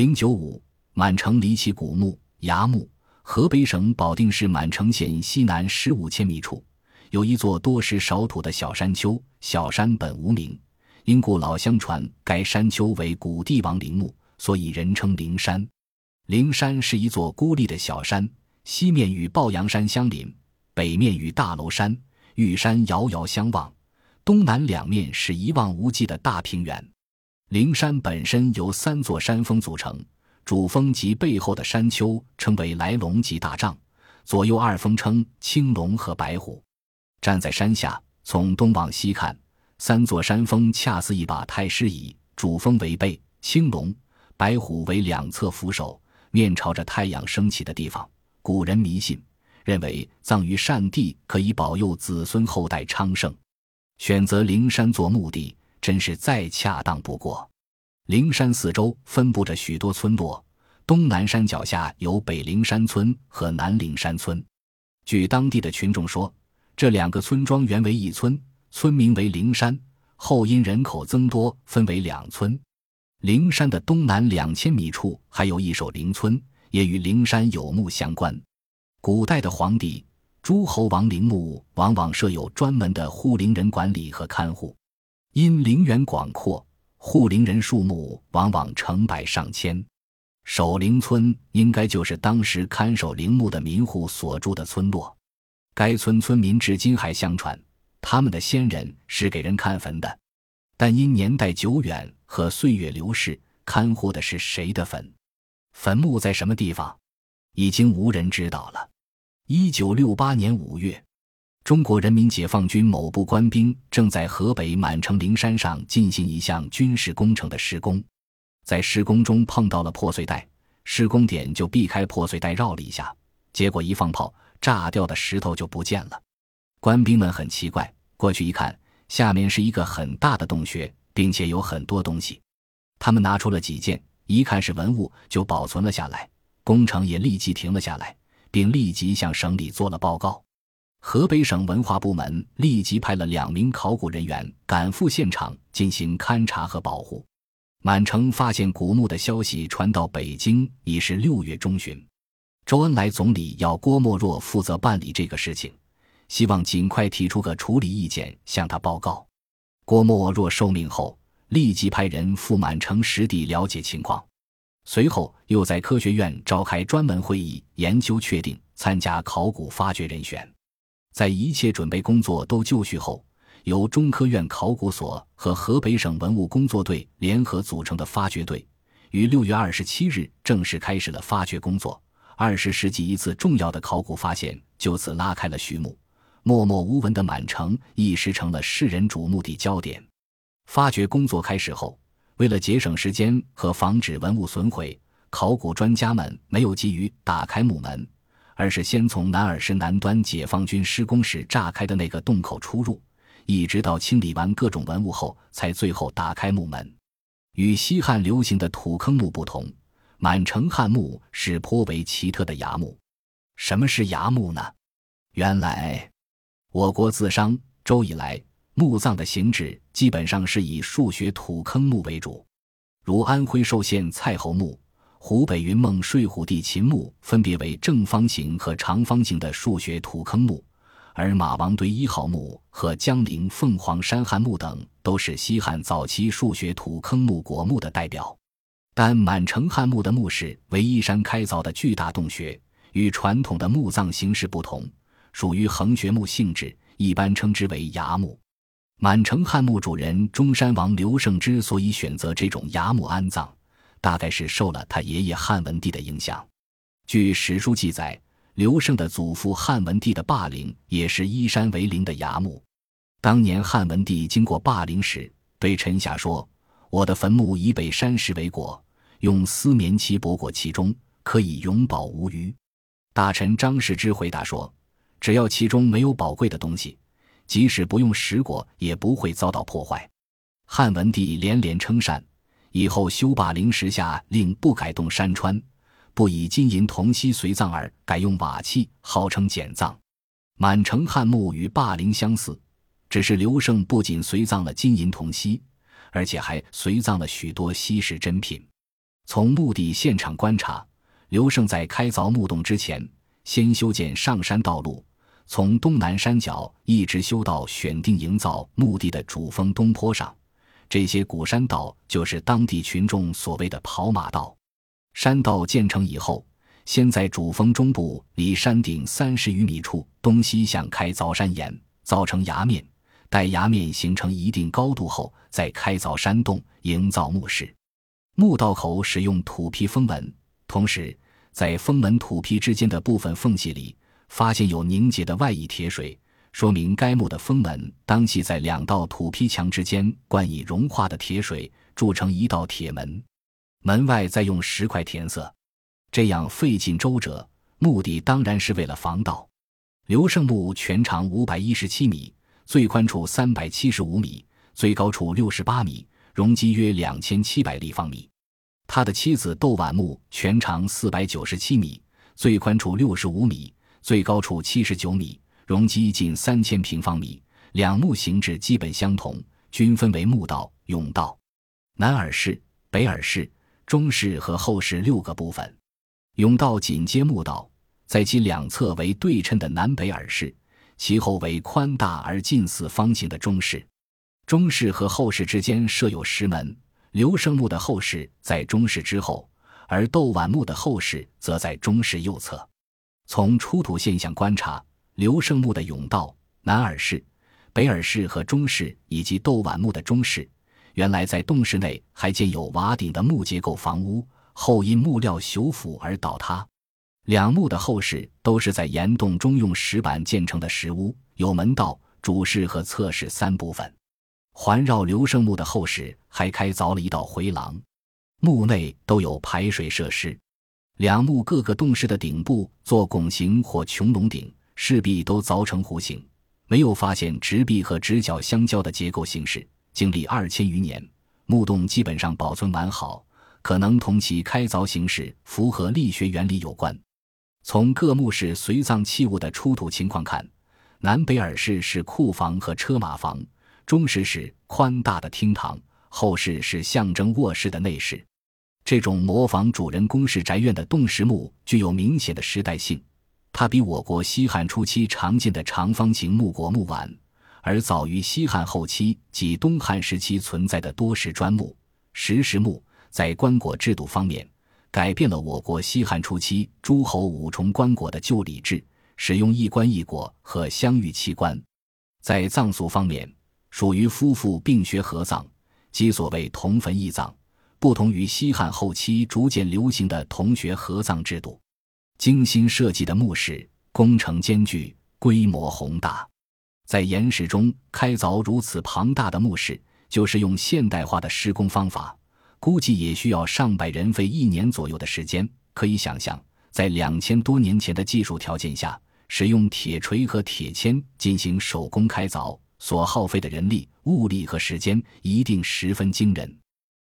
零九五，满城离奇古墓崖墓。河北省保定市满城县西南十五千米处，有一座多石少土的小山丘。小山本无名，因故老相传该山丘为古帝王陵墓，所以人称灵山。灵山是一座孤立的小山，西面与抱阳山相邻，北面与大娄山、玉山遥遥相望，东南两面是一望无际的大平原。灵山本身由三座山峰组成。主峰及背后的山丘称为来龙及大丈，左右二峰称青龙和白虎。站在山下，从东往西看，三座山峰恰似一把太师椅，主峰为背，青龙、白虎为两侧扶手，面朝着太阳升起的地方。古人迷信，认为葬于善地可以保佑子孙后代昌盛，选择灵山做墓地，真是再恰当不过。灵山四周分布着许多村落，东南山脚下有北灵山村和南灵山村。据当地的群众说，这两个村庄原为一村，村名为灵山，后因人口增多分为两村。灵山的东南两千米处还有一所灵村，也与灵山有墓相关。古代的皇帝、诸侯王陵墓往往设有专门的护灵人管理和看护，因陵园广阔。护陵人数目往往成百上千，守陵村应该就是当时看守陵墓的民户所住的村落。该村村民至今还相传，他们的先人是给人看坟的，但因年代久远和岁月流逝，看护的是谁的坟，坟墓在什么地方，已经无人知道了。一九六八年五月。中国人民解放军某部官兵正在河北满城灵山上进行一项军事工程的施工，在施工中碰到了破碎带，施工点就避开破碎带绕了一下，结果一放炮，炸掉的石头就不见了。官兵们很奇怪，过去一看，下面是一个很大的洞穴，并且有很多东西。他们拿出了几件，一看是文物，就保存了下来。工程也立即停了下来，并立即向省里做了报告。河北省文化部门立即派了两名考古人员赶赴现场进行勘查和保护。满城发现古墓的消息传到北京已是六月中旬，周恩来总理要郭沫若负责办理这个事情，希望尽快提出个处理意见向他报告。郭沫若受命后，立即派人赴满城实地了解情况，随后又在科学院召开专门会议，研究确定参加考古发掘人选。在一切准备工作都就绪后，由中科院考古所和河北省文物工作队联合组成的发掘队，于六月二十七日正式开始了发掘工作。二十世纪一次重要的考古发现就此拉开了序幕。默默无闻的满城一时成了世人瞩目的焦点。发掘工作开始后，为了节省时间和防止文物损毁，考古专家们没有急于打开墓门。而是先从南耳石南端解放军施工时炸开的那个洞口出入，一直到清理完各种文物后，才最后打开墓门。与西汉流行的土坑墓不同，满城汉墓是颇为奇特的崖墓。什么是崖墓呢？原来，我国自商周以来，墓葬的形制基本上是以数学土坑墓为主，如安徽寿县蔡侯墓。湖北云梦睡虎地秦墓分别为正方形和长方形的数学土坑墓，而马王堆一号墓和江陵凤凰山汉墓等都是西汉早期数学土坑墓国墓的代表。但满城汉墓的墓室为依山开凿的巨大洞穴，与传统的墓葬形式不同，属于横穴墓性质，一般称之为崖墓。满城汉墓主人中山王刘胜之所以选择这种崖墓安葬。大概是受了他爷爷汉文帝的影响。据史书记载，刘胜的祖父汉文帝的霸陵也是依山为陵的崖墓。当年汉文帝经过霸陵时，对臣下说：“我的坟墓以北山石为果，用丝棉漆裹裹其中，可以永保无虞。”大臣张世之回答说：“只要其中没有宝贵的东西，即使不用石果，也不会遭到破坏。”汉文帝连连称善。以后修霸陵时下令不改动山川，不以金银铜锡随葬而改用瓦器，号称简葬。满城汉墓与霸陵相似，只是刘胜不仅随葬了金银铜锡，而且还随葬了许多稀世珍品。从墓地现场观察，刘胜在开凿墓洞之前，先修建上山道路，从东南山脚一直修到选定营造墓地的主峰东坡上。这些古山道就是当地群众所谓的跑马道。山道建成以后，先在主峰中部离山顶三十余米处东西向开凿山岩，造成崖面。待崖面形成一定高度后，再开凿山洞，营造墓室。墓道口使用土坯封门，同时在封门土坯之间的部分缝隙里，发现有凝结的外溢铁水，说明该墓的封门当系在两道土坯墙之间灌以融化的铁水，铸成一道铁门。门外再用石块填塞，这样费尽周折，目的当然是为了防盗。刘胜墓全长五百一十七米。最宽处三百七十五米，最高处六十八米，容积约两千七百立方米。他的妻子窦婉墓全长四百九十七米，最宽处六十五米，最高处七十九米，容积近三千平方米。两墓形制基本相同，均分为墓道、甬道、南耳室、北耳室、中室和后室六个部分。甬道紧接墓道，在其两侧为对称的南北耳室。其后为宽大而近似方形的中室，中室和后室之间设有石门。刘胜墓的后室在中室之后，而窦绾墓的后室则在中室右侧。从出土现象观察，刘胜墓的甬道、南耳室、北耳室和中室，以及窦婉墓的中室，原来在洞室内还建有瓦顶的木结构房屋，后因木料朽腐而倒塌。两墓的后室都是在岩洞中用石板建成的石屋，有门道、主室和侧室三部分。环绕刘胜墓的后室还开凿了一道回廊，墓内都有排水设施。两墓各个洞室的顶部做拱形或穹隆顶，室壁都凿成弧形，没有发现直壁和直角相交的结构形式。经历二千余年，墓洞基本上保存完好，可能同其开凿形式符合力学原理有关。从各墓室随葬器物的出土情况看，南北耳室是库房和车马房，中室是宽大的厅堂，后室是象征卧室的内室。这种模仿主人公室宅院的洞石墓具有明显的时代性，它比我国西汉初期常见的长方形木椁木晚，而早于西汉后期及东汉时期存在的多石砖墓、石室墓。在棺椁制度方面。改变了我国西汉初期诸侯五重棺椁的旧礼制，使用一棺一椁和相遇器官。在葬俗方面，属于夫妇并穴合葬，即所谓同坟异葬，不同于西汉后期逐渐流行的同穴合葬制度。精心设计的墓室，工程艰巨，规模宏大。在岩石中开凿如此庞大的墓室，就是用现代化的施工方法。估计也需要上百人费一年左右的时间。可以想象，在两千多年前的技术条件下，使用铁锤和铁钎进行手工开凿，所耗费的人力、物力和时间一定十分惊人。